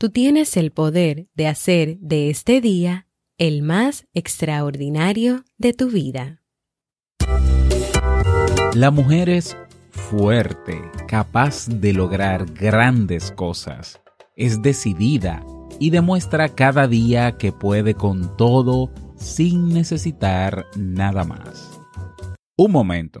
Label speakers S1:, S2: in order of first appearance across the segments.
S1: Tú tienes el poder de hacer de este día el más extraordinario de tu vida.
S2: La mujer es fuerte, capaz de lograr grandes cosas. Es decidida y demuestra cada día que puede con todo sin necesitar nada más. Un momento.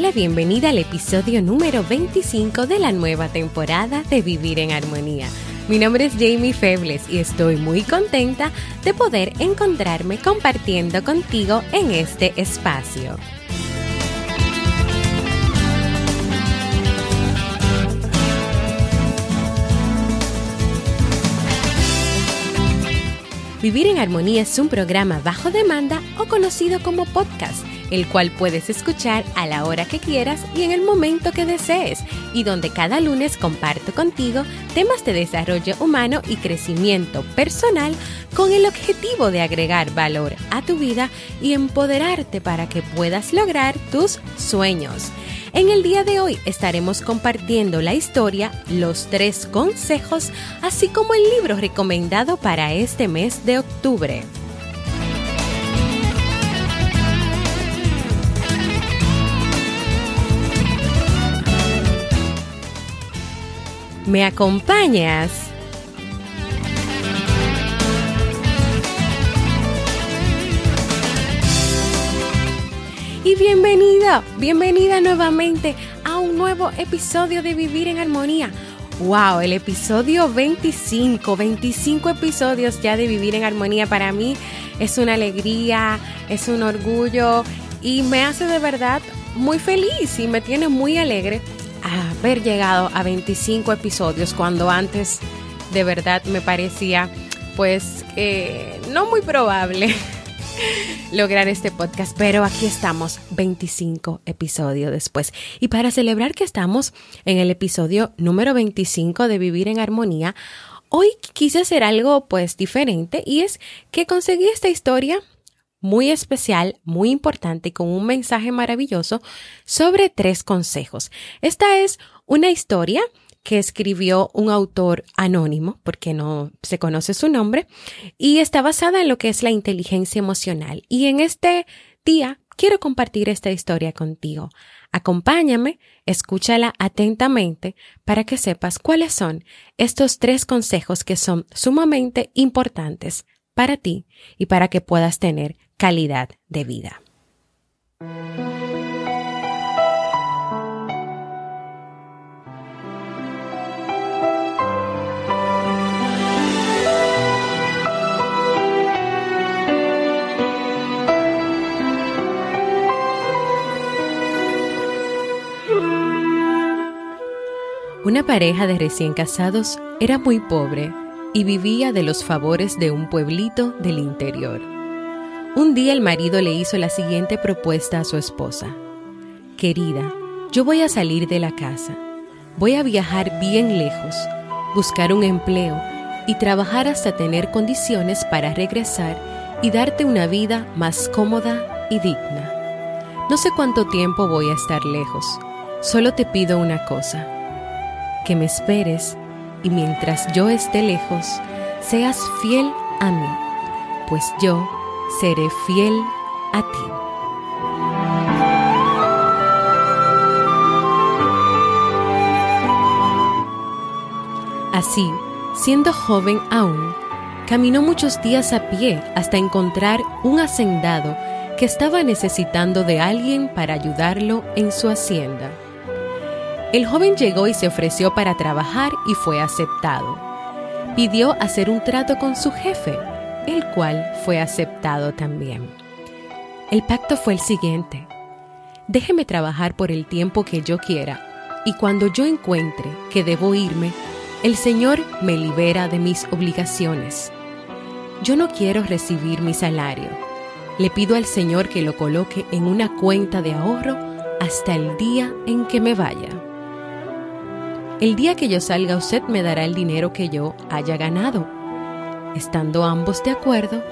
S1: Hola, bienvenida al episodio número 25 de la nueva temporada de Vivir en Armonía. Mi nombre es Jamie Febles y estoy muy contenta de poder encontrarme compartiendo contigo en este espacio. Vivir en Armonía es un programa bajo demanda o conocido como podcast el cual puedes escuchar a la hora que quieras y en el momento que desees, y donde cada lunes comparto contigo temas de desarrollo humano y crecimiento personal con el objetivo de agregar valor a tu vida y empoderarte para que puedas lograr tus sueños. En el día de hoy estaremos compartiendo la historia, los tres consejos, así como el libro recomendado para este mes de octubre. ¿Me acompañas? Y bienvenida, bienvenida nuevamente a un nuevo episodio de Vivir en Armonía. ¡Wow! El episodio 25, 25 episodios ya de Vivir en Armonía para mí es una alegría, es un orgullo y me hace de verdad muy feliz y me tiene muy alegre haber llegado a 25 episodios cuando antes de verdad me parecía pues no muy probable lograr este podcast, pero aquí estamos 25 episodios después. Y para celebrar que estamos en el episodio número 25 de Vivir en Armonía, hoy quise hacer algo pues diferente y es que conseguí esta historia muy especial, muy importante, con un mensaje maravilloso sobre tres consejos. Esta es una historia que escribió un autor anónimo, porque no se conoce su nombre, y está basada en lo que es la inteligencia emocional. Y en este día quiero compartir esta historia contigo. Acompáñame, escúchala atentamente para que sepas cuáles son estos tres consejos que son sumamente importantes para ti y para que puedas tener calidad de vida. Una pareja de recién casados era muy pobre y vivía de los favores de un pueblito del interior. Un día el marido le hizo la siguiente propuesta a su esposa. Querida, yo voy a salir de la casa. Voy a viajar bien lejos, buscar un empleo y trabajar hasta tener condiciones para regresar y darte una vida más cómoda y digna. No sé cuánto tiempo voy a estar lejos. Solo te pido una cosa. Que me esperes y mientras yo esté lejos, seas fiel a mí, pues yo seré fiel a ti. Así, siendo joven aún, Caminó muchos días a pie hasta encontrar un hacendado que estaba necesitando de alguien para ayudarlo en su hacienda. El joven llegó y se ofreció para trabajar y fue aceptado. Pidió hacer un trato con su jefe, el cual fue aceptado también. El pacto fue el siguiente. Déjeme trabajar por el tiempo que yo quiera, y cuando yo encuentre que debo irme, el Señor me libera de mis obligaciones. Yo no quiero recibir mi salario. Le pido al Señor que lo coloque en una cuenta de ahorro hasta el día en que me vaya. El día que yo salga usted me dará el dinero que yo haya ganado. Estando ambos de acuerdo,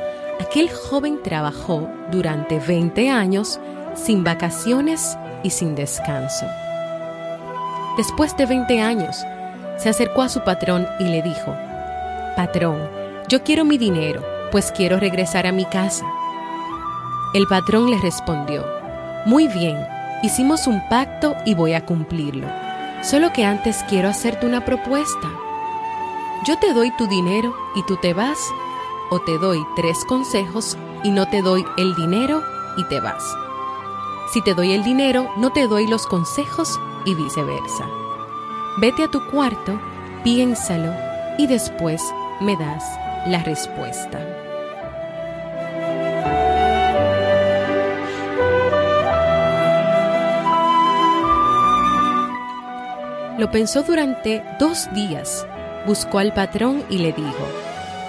S1: aquel joven trabajó durante 20 años sin vacaciones y sin descanso. Después de 20 años, se acercó a su patrón y le dijo, Patrón, yo quiero mi dinero, pues quiero regresar a mi casa. El patrón le respondió, Muy bien, hicimos un pacto y voy a cumplirlo. Solo que antes quiero hacerte una propuesta. Yo te doy tu dinero y tú te vas, o te doy tres consejos y no te doy el dinero y te vas. Si te doy el dinero, no te doy los consejos y viceversa. Vete a tu cuarto, piénsalo y después me das la respuesta. Lo pensó durante dos días, buscó al patrón y le dijo,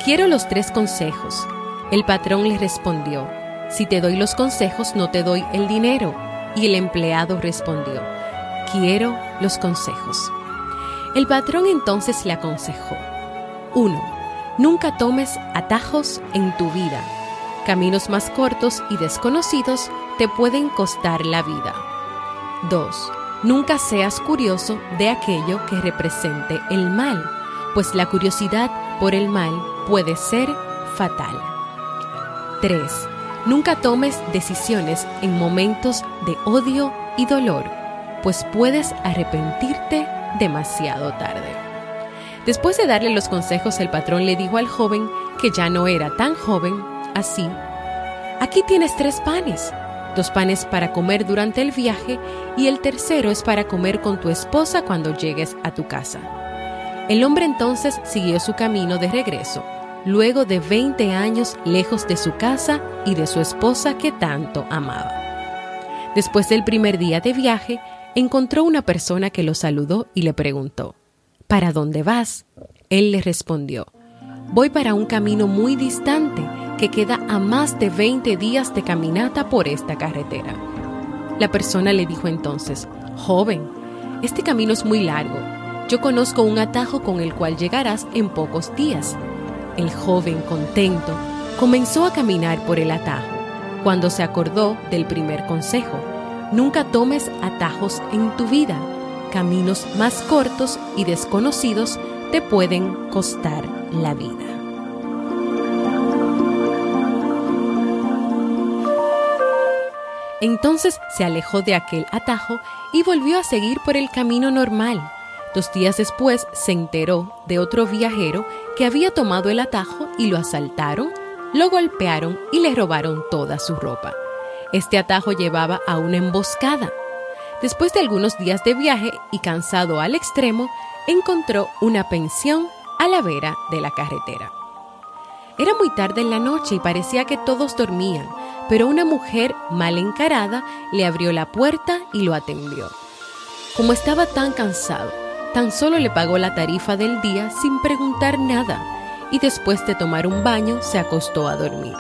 S1: quiero los tres consejos. El patrón le respondió, si te doy los consejos no te doy el dinero. Y el empleado respondió, quiero los consejos. El patrón entonces le aconsejó, 1. Nunca tomes atajos en tu vida. Caminos más cortos y desconocidos te pueden costar la vida. 2. Nunca seas curioso de aquello que represente el mal, pues la curiosidad por el mal puede ser fatal. 3. Nunca tomes decisiones en momentos de odio y dolor, pues puedes arrepentirte demasiado tarde. Después de darle los consejos, el patrón le dijo al joven que ya no era tan joven, así, aquí tienes tres panes dos panes para comer durante el viaje y el tercero es para comer con tu esposa cuando llegues a tu casa. El hombre entonces siguió su camino de regreso, luego de 20 años lejos de su casa y de su esposa que tanto amaba. Después del primer día de viaje, encontró una persona que lo saludó y le preguntó, ¿Para dónde vas? Él le respondió, Voy para un camino muy distante que queda a más de 20 días de caminata por esta carretera. La persona le dijo entonces, Joven, este camino es muy largo. Yo conozco un atajo con el cual llegarás en pocos días. El joven, contento, comenzó a caminar por el atajo, cuando se acordó del primer consejo. Nunca tomes atajos en tu vida. Caminos más cortos y desconocidos te pueden costar la vida. Entonces se alejó de aquel atajo y volvió a seguir por el camino normal. Dos días después se enteró de otro viajero que había tomado el atajo y lo asaltaron, lo golpearon y le robaron toda su ropa. Este atajo llevaba a una emboscada. Después de algunos días de viaje y cansado al extremo, encontró una pensión a la vera de la carretera. Era muy tarde en la noche y parecía que todos dormían, pero una mujer mal encarada le abrió la puerta y lo atendió. Como estaba tan cansado, tan solo le pagó la tarifa del día sin preguntar nada y después de tomar un baño se acostó a dormir.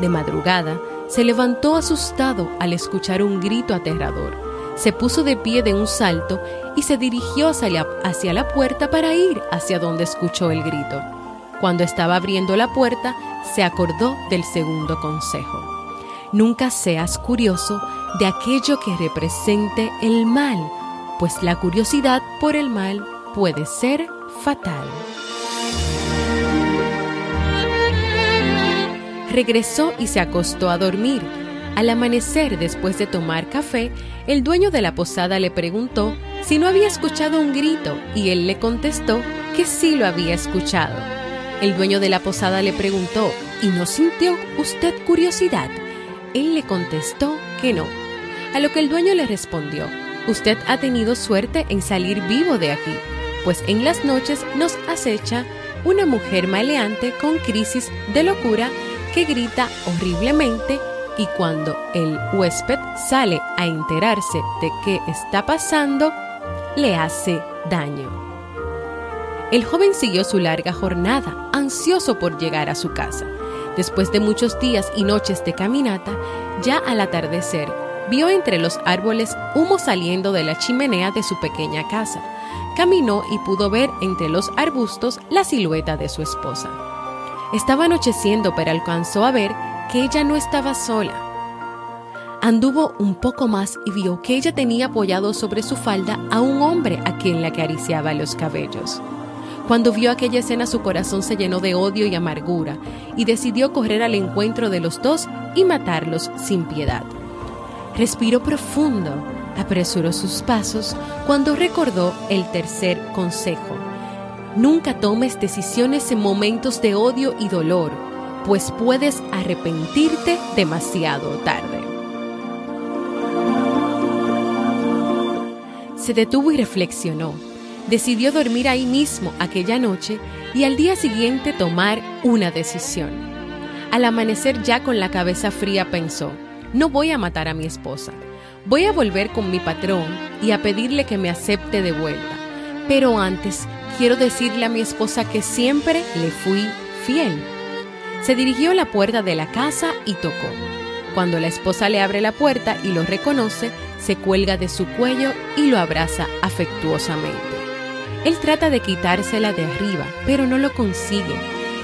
S1: De madrugada, se levantó asustado al escuchar un grito aterrador. Se puso de pie de un salto y se dirigió hacia, la puerta para ir hacia donde escuchó el grito. Cuando estaba abriendo la puerta, se acordó del segundo consejo. Nunca seas curioso de aquello que represente el mal, pues la curiosidad por el mal puede ser fatal. Regresó y se acostó a dormir. Al amanecer, después de tomar café, el dueño de la posada le preguntó si no había escuchado un grito y él le contestó que sí lo había escuchado. El dueño de la posada le preguntó, ¿y no sintió usted curiosidad? Él le contestó que no, a lo que el dueño le respondió, usted ha tenido suerte en salir vivo de aquí, pues en las noches nos acecha una mujer maleante con crisis de locura que grita horriblemente y cuando el huésped sale a enterarse de qué está pasando, le hace daño. El joven siguió su larga jornada, ansioso por llegar a su casa. Después de muchos días y noches de caminata, ya al atardecer, vio entre los árboles humo saliendo de la chimenea de su pequeña casa. Caminó y pudo ver entre los arbustos la silueta de su esposa. Estaba anocheciendo, pero alcanzó a ver que ella no estaba sola. Anduvo un poco más y vio que ella tenía apoyado sobre su falda a un hombre a quien le acariciaba los cabellos. Cuando vio aquella escena su corazón se llenó de odio y amargura y decidió correr al encuentro de los dos y matarlos sin piedad. Respiró profundo, apresuró sus pasos cuando recordó el tercer consejo. Nunca tomes decisiones en momentos de odio y dolor, pues puedes arrepentirte demasiado tarde. Se detuvo y reflexionó. Decidió dormir ahí mismo aquella noche y al día siguiente tomar una decisión. Al amanecer ya con la cabeza fría pensó, no voy a matar a mi esposa, voy a volver con mi patrón y a pedirle que me acepte de vuelta. Pero antes quiero decirle a mi esposa que siempre le fui fiel. Se dirigió a la puerta de la casa y tocó. Cuando la esposa le abre la puerta y lo reconoce, se cuelga de su cuello y lo abraza afectuosamente. Él trata de quitársela de arriba, pero no lo consigue.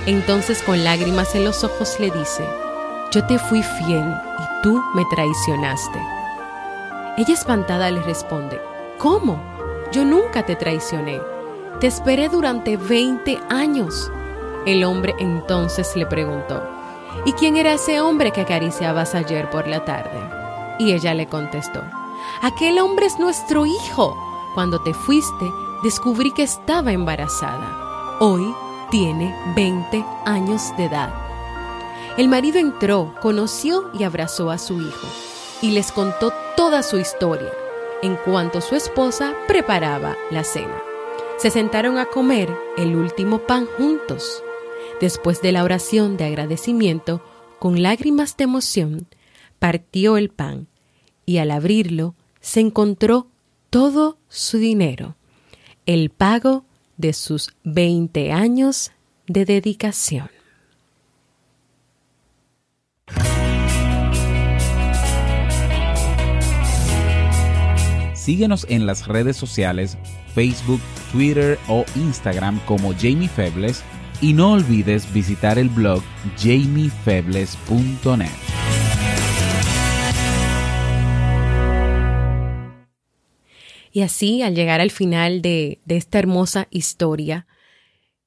S1: Entonces con lágrimas en los ojos le dice, yo te fui fiel tú me traicionaste. Ella espantada le responde, ¿cómo? Yo nunca te traicioné. Te esperé durante 20 años. El hombre entonces le preguntó, ¿y quién era ese hombre que acariciabas ayer por la tarde? Y ella le contestó, aquel hombre es nuestro hijo. Cuando te fuiste, descubrí que estaba embarazada. Hoy tiene 20 años de edad. El marido entró, conoció y abrazó a su hijo y les contó toda su historia en cuanto su esposa preparaba la cena. Se sentaron a comer el último pan juntos. Después de la oración de agradecimiento, con lágrimas de emoción, partió el pan y al abrirlo se encontró todo su dinero, el pago de sus 20 años de dedicación.
S2: Síguenos en las redes sociales, Facebook, Twitter o Instagram como Jamie Febles y no olvides visitar el blog jamiefebles.net.
S1: Y así, al llegar al final de, esta hermosa historia,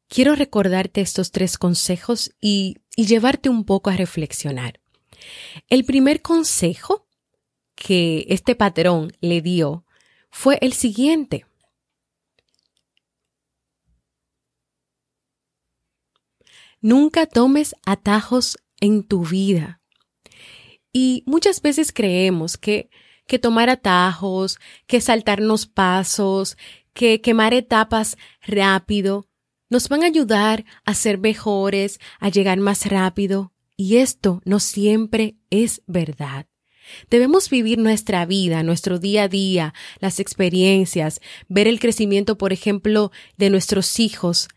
S1: quiero recordarte estos tres consejos y llevarte un poco a reflexionar. El primer consejo que este patrón le dio fue el siguiente. Nunca tomes atajos en tu vida. Y muchas veces creemos que, que tomar atajos, que saltarnos pasos, que quemar etapas rápido, nos van a ayudar a ser mejores, a llegar más rápido. Y esto no siempre es verdad. Debemos vivir nuestra vida, nuestro día a día, las experiencias, ver el crecimiento, por ejemplo, de nuestros hijos,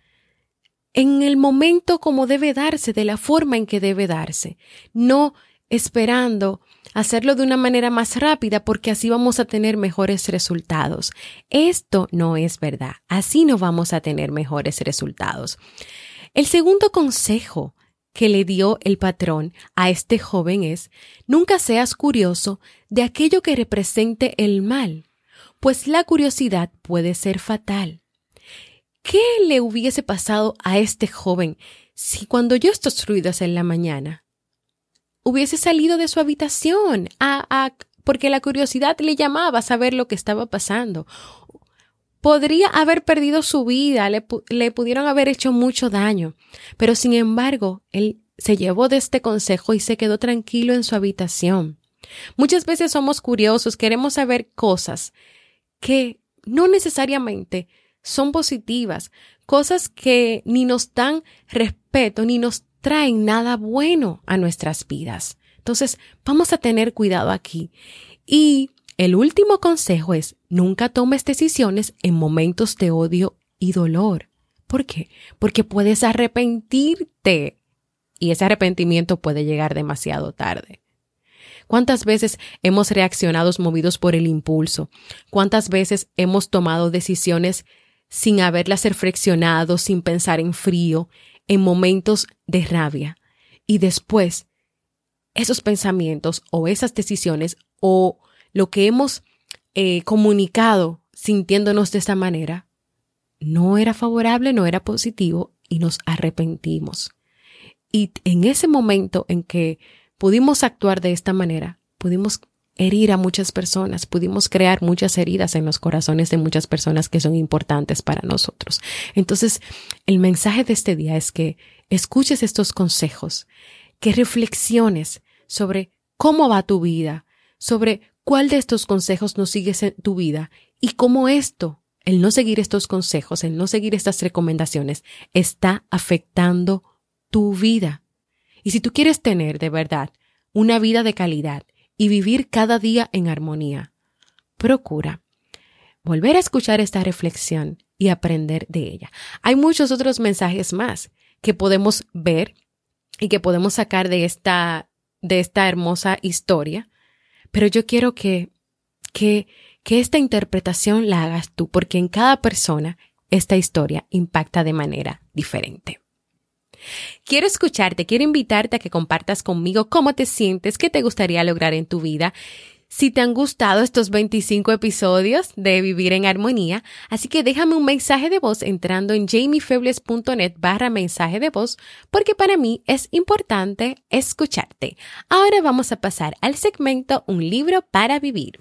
S1: en el momento como debe darse, de la forma en que debe darse, no esperando hacerlo de una manera más rápida porque así vamos a tener mejores resultados. Esto no es verdad, así no vamos a tener mejores resultados. El segundo consejo que le dio el patrón a este joven es, nunca seas curioso de aquello que represente el mal, pues la curiosidad puede ser fatal. ¿Qué le hubiese pasado a este joven si cuando oyó estos ruidos en la mañana hubiese salido de su habitación a porque la curiosidad le llamaba a saber lo que estaba pasando? Podría haber perdido su vida, le, le, pudieron haber hecho mucho daño, pero sin embargo, él se llevó de este consejo y se quedó tranquilo en su habitación. Muchas veces somos curiosos, queremos saber cosas que no necesariamente son positivas, cosas que ni nos dan respeto ni nos traen nada bueno a nuestras vidas. Entonces, vamos a tener cuidado aquí. Y el último consejo es, nunca tomes decisiones en momentos de odio y dolor. ¿Por qué? Porque puedes arrepentirte y ese arrepentimiento puede llegar demasiado tarde. ¿Cuántas veces hemos reaccionado movidos por el impulso? ¿Cuántas veces hemos tomado decisiones sin haberlas reflexionado, sin pensar en frío, en momentos de rabia? Y después, esos pensamientos o esas decisiones o lo que hemos eh, comunicado sintiéndonos de esta manera, no era favorable, no era positivo y nos arrepentimos. Y en ese momento en que pudimos actuar de esta manera, pudimos herir a muchas personas, pudimos crear muchas heridas en los corazones de muchas personas que son importantes para nosotros. Entonces, el mensaje de este día es que escuches estos consejos, que reflexiones sobre cómo va tu vida, sobre cuál de estos consejos no sigues en tu vida y cómo esto, el no seguir estos consejos, el no seguir estas recomendaciones, está afectando tu vida. Y si tú quieres tener de verdad una vida de calidad y vivir cada día en armonía, procura volver a escuchar esta reflexión y aprender de ella. Hay muchos otros mensajes más que podemos ver y que podemos sacar de esta, de esta hermosa historia, pero yo quiero que, que, que esta interpretación la hagas tú, porque en cada persona esta historia impacta de manera diferente. Quiero escucharte, quiero invitarte a que compartas conmigo cómo te sientes, qué te gustaría lograr en tu vida. Si te han gustado estos 25 episodios de Vivir en Armonía, así que déjame un mensaje de voz entrando en jamiefebles.net barra mensaje de voz, porque para mí es importante escucharte. Ahora vamos a pasar al segmento Un libro para vivir.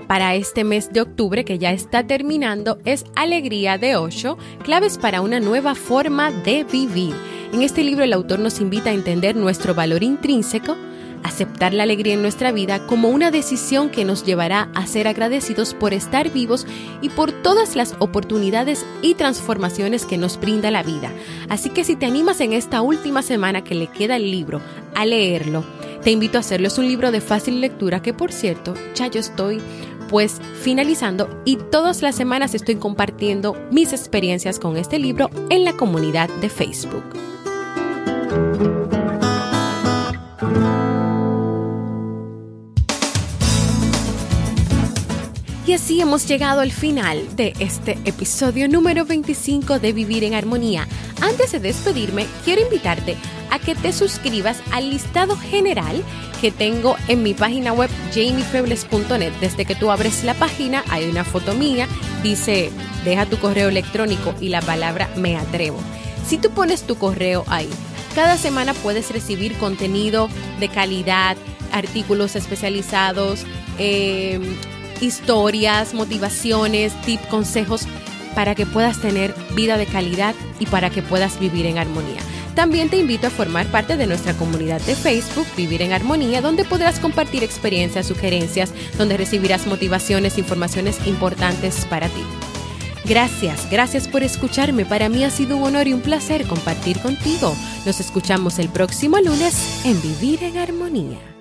S1: Para este mes de octubre que ya está terminando es Alegría de Osho, claves para una nueva forma de vivir. En este libro el autor nos invita a entender nuestro valor intrínseco, aceptar la alegría en nuestra vida como una decisión que nos llevará a ser agradecidos por estar vivos y por todas las oportunidades y transformaciones que nos brinda la vida. Así que si te animas en esta última semana que le queda el libro a leerlo, te invito a hacerlo. Es un libro de fácil lectura que, por cierto, ya yo estoy pues finalizando y todas las semanas estoy compartiendo mis experiencias con este libro en la comunidad de Facebook. Y así hemos llegado al final de este episodio número 25 de Vivir en Armonía. Antes de despedirme, quiero invitarte a que te suscribas al listado general que tengo en mi página web jamiefebles.net. Desde que tú abres la página hay una foto mía, dice deja tu correo electrónico y la palabra me atrevo. Si tú pones tu correo ahí, cada semana puedes recibir contenido de calidad, artículos especializados, eh, historias, motivaciones, tips, consejos para que puedas tener vida de calidad y para que puedas vivir en armonía. También te invito a formar parte de nuestra comunidad de Facebook Vivir en Armonía, donde podrás compartir experiencias, sugerencias, donde recibirás motivaciones, informaciones importantes para ti. Gracias, gracias por escucharme. Para mí ha sido un honor y un placer compartir contigo. Nos escuchamos el próximo lunes en Vivir en Armonía.